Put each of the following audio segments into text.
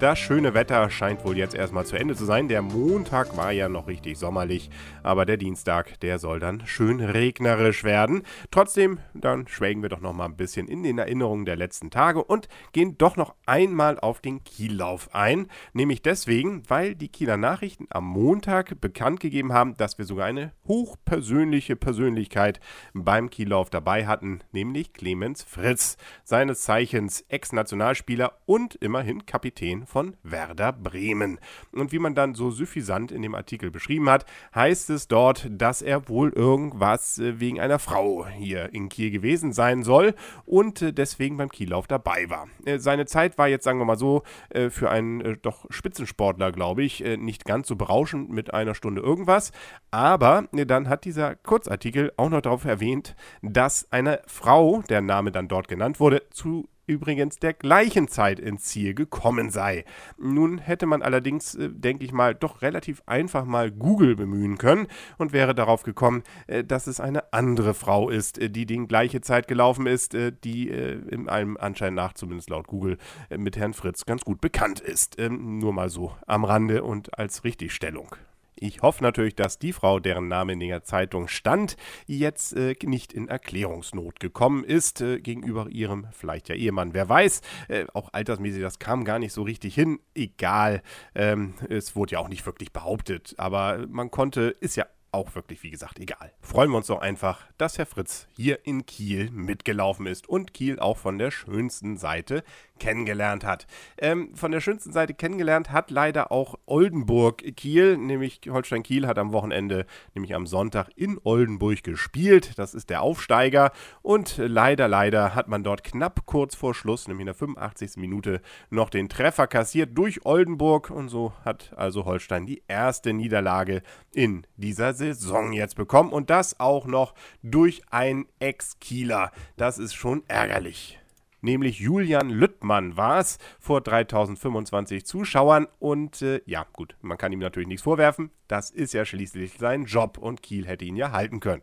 Das schöne Wetter scheint wohl jetzt erstmal zu Ende zu sein. Der Montag war ja noch richtig sommerlich, aber der Dienstag, der soll dann schön regnerisch werden. Trotzdem, dann schwelgen wir doch noch mal ein bisschen in den Erinnerungen der letzten Tage und gehen doch noch einmal auf den Kiellauf ein. Nämlich deswegen, weil die Kieler Nachrichten am Montag bekannt gegeben haben, dass wir sogar eine hochpersönliche Persönlichkeit beim Kiellauf dabei hatten, nämlich Clemens Fritz, seines Zeichens Ex-Nationalspieler und immerhin Kapitän von Werder Bremen. Und wie man dann so suffisant in dem Artikel beschrieben hat, heißt es dort, dass er wohl irgendwas äh, wegen einer Frau hier in Kiel gewesen sein soll und äh, deswegen beim Kiellauf dabei war. Äh, seine Zeit war jetzt, sagen wir mal so, für einen doch Spitzensportler, glaube ich, nicht ganz so berauschend mit einer Stunde irgendwas. Aber dann hat dieser Kurzartikel auch noch darauf erwähnt, dass eine Frau, der Name dann dort genannt wurde, zu übrigens der gleichen Zeit ins Ziel gekommen sei. Nun hätte man allerdings, äh, denke ich mal, doch relativ einfach mal Google bemühen können und wäre darauf gekommen, äh, dass es eine andere Frau ist, äh, die die gleiche Zeit gelaufen ist, die in einem Anschein nach, zumindest laut Google, mit Herrn Fritz ganz gut bekannt ist. Ähm, nur mal so am Rande und als Richtigstellung. Ich hoffe natürlich, dass die Frau, deren Name in der Zeitung stand, jetzt äh, nicht in Erklärungsnot gekommen ist äh, gegenüber ihrem vielleicht ja Ehemann. Wer weiß, äh, auch altersmäßig, das kam gar nicht so richtig hin. Egal, ähm, es wurde ja auch nicht wirklich behauptet, aber man konnte, ist ja auch wirklich, wie gesagt, egal. Freuen wir uns doch einfach, dass Herr Fritz hier in Kiel mitgelaufen ist und Kiel auch von der schönsten Seite kennengelernt hat. Ähm, von der schönsten Seite kennengelernt hat leider auch Oldenburg Kiel, nämlich Holstein Kiel hat am Wochenende, nämlich am Sonntag in Oldenburg gespielt. Das ist der Aufsteiger und leider, leider hat man dort knapp kurz vor Schluss, nämlich in der 85. Minute, noch den Treffer kassiert durch Oldenburg und so hat also Holstein die erste Niederlage in dieser Saison Saison jetzt bekommen und das auch noch durch einen Ex-Kieler. Das ist schon ärgerlich. Nämlich Julian Lüttmann war es vor 3025 Zuschauern. Und äh, ja, gut, man kann ihm natürlich nichts vorwerfen. Das ist ja schließlich sein Job und Kiel hätte ihn ja halten können.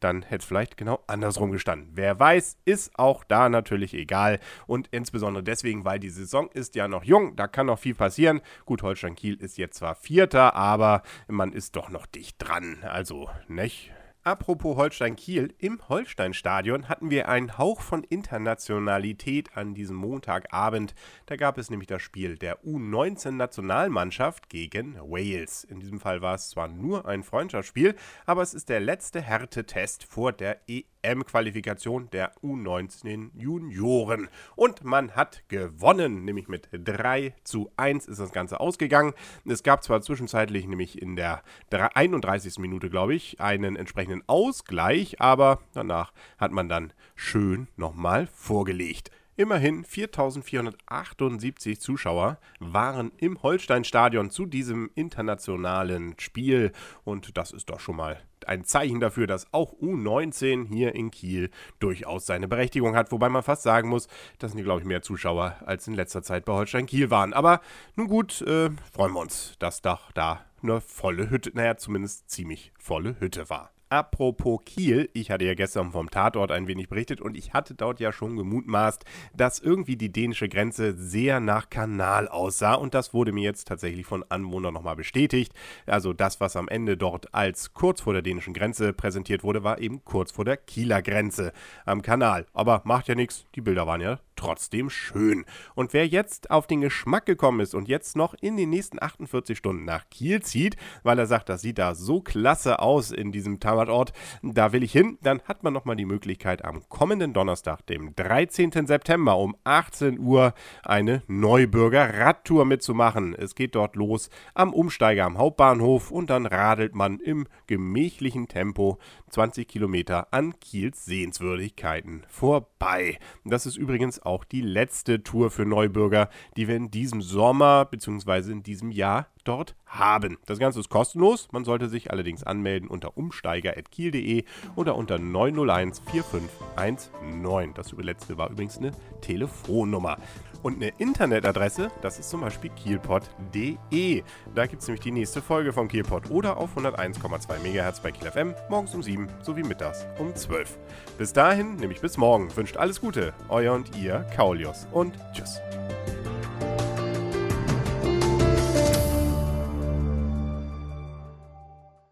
Dann hätte es vielleicht genau andersrum gestanden. Wer weiß, ist auch da natürlich egal. Und insbesondere deswegen, weil die Saison ist ja noch jung, da kann noch viel passieren. Gut, Holstein Kiel ist jetzt zwar Vierter, aber man ist doch noch dicht dran. Also, nicht? Apropos Holstein-Kiel, im Holstein-Stadion hatten wir einen Hauch von Internationalität an diesem Montagabend. Da gab es nämlich das Spiel der U19-Nationalmannschaft gegen Wales. In diesem Fall war es zwar nur ein Freundschaftsspiel, aber es ist der letzte Härtetest vor der EM. WM-Qualifikation der U19 Junioren. Und man hat gewonnen, nämlich mit 3 zu 1 ist das Ganze ausgegangen. Es gab zwar zwischenzeitlich, nämlich in der 31. Minute, glaube ich, einen entsprechenden Ausgleich, aber danach hat man dann schön nochmal vorgelegt. Immerhin 4478 Zuschauer waren im Holsteinstadion zu diesem internationalen Spiel und das ist doch schon mal ein Zeichen dafür, dass auch U19 hier in Kiel durchaus seine Berechtigung hat, wobei man fast sagen muss, dass sind glaube ich mehr Zuschauer als in letzter Zeit bei Holstein Kiel waren. Aber nun gut, äh, freuen wir uns, dass doch da eine volle Hütte, naja, zumindest ziemlich volle Hütte war. Apropos Kiel, ich hatte ja gestern vom Tatort ein wenig berichtet und ich hatte dort ja schon gemutmaßt, dass irgendwie die dänische Grenze sehr nach Kanal aussah und das wurde mir jetzt tatsächlich von Anwohnern nochmal bestätigt. Also das, was am Ende dort als kurz vor der dänischen Grenze präsentiert wurde, war eben kurz vor der Kieler Grenze am Kanal. Aber macht ja nichts, die Bilder waren ja trotzdem schön. Und wer jetzt auf den Geschmack gekommen ist und jetzt noch in den nächsten 48 Stunden nach Kiel zieht, weil er sagt, das sieht da so klasse aus in diesem Tamatort, da will ich hin, dann hat man nochmal die Möglichkeit am kommenden Donnerstag, dem 13. September um 18 Uhr eine Neubürger Radtour mitzumachen. Es geht dort los am Umsteiger am Hauptbahnhof und dann radelt man im gemächlichen Tempo 20 Kilometer an Kiels Sehenswürdigkeiten vorbei. Das ist übrigens auch die letzte Tour für Neubürger, die wir in diesem Sommer bzw. in diesem Jahr dort haben. Das Ganze ist kostenlos, man sollte sich allerdings anmelden unter umsteiger.kiel.de oder unter 901 4519. Das letzte war übrigens eine Telefonnummer. Und eine Internetadresse, das ist zum Beispiel kielpot.de. Da gibt es nämlich die nächste Folge von Kielpot oder auf 101,2 MHz bei Kiel FM, morgens um 7 sowie mittags um 12. Bis dahin, nämlich bis morgen, wünscht alles Gute, euer und ihr Kaulius und tschüss.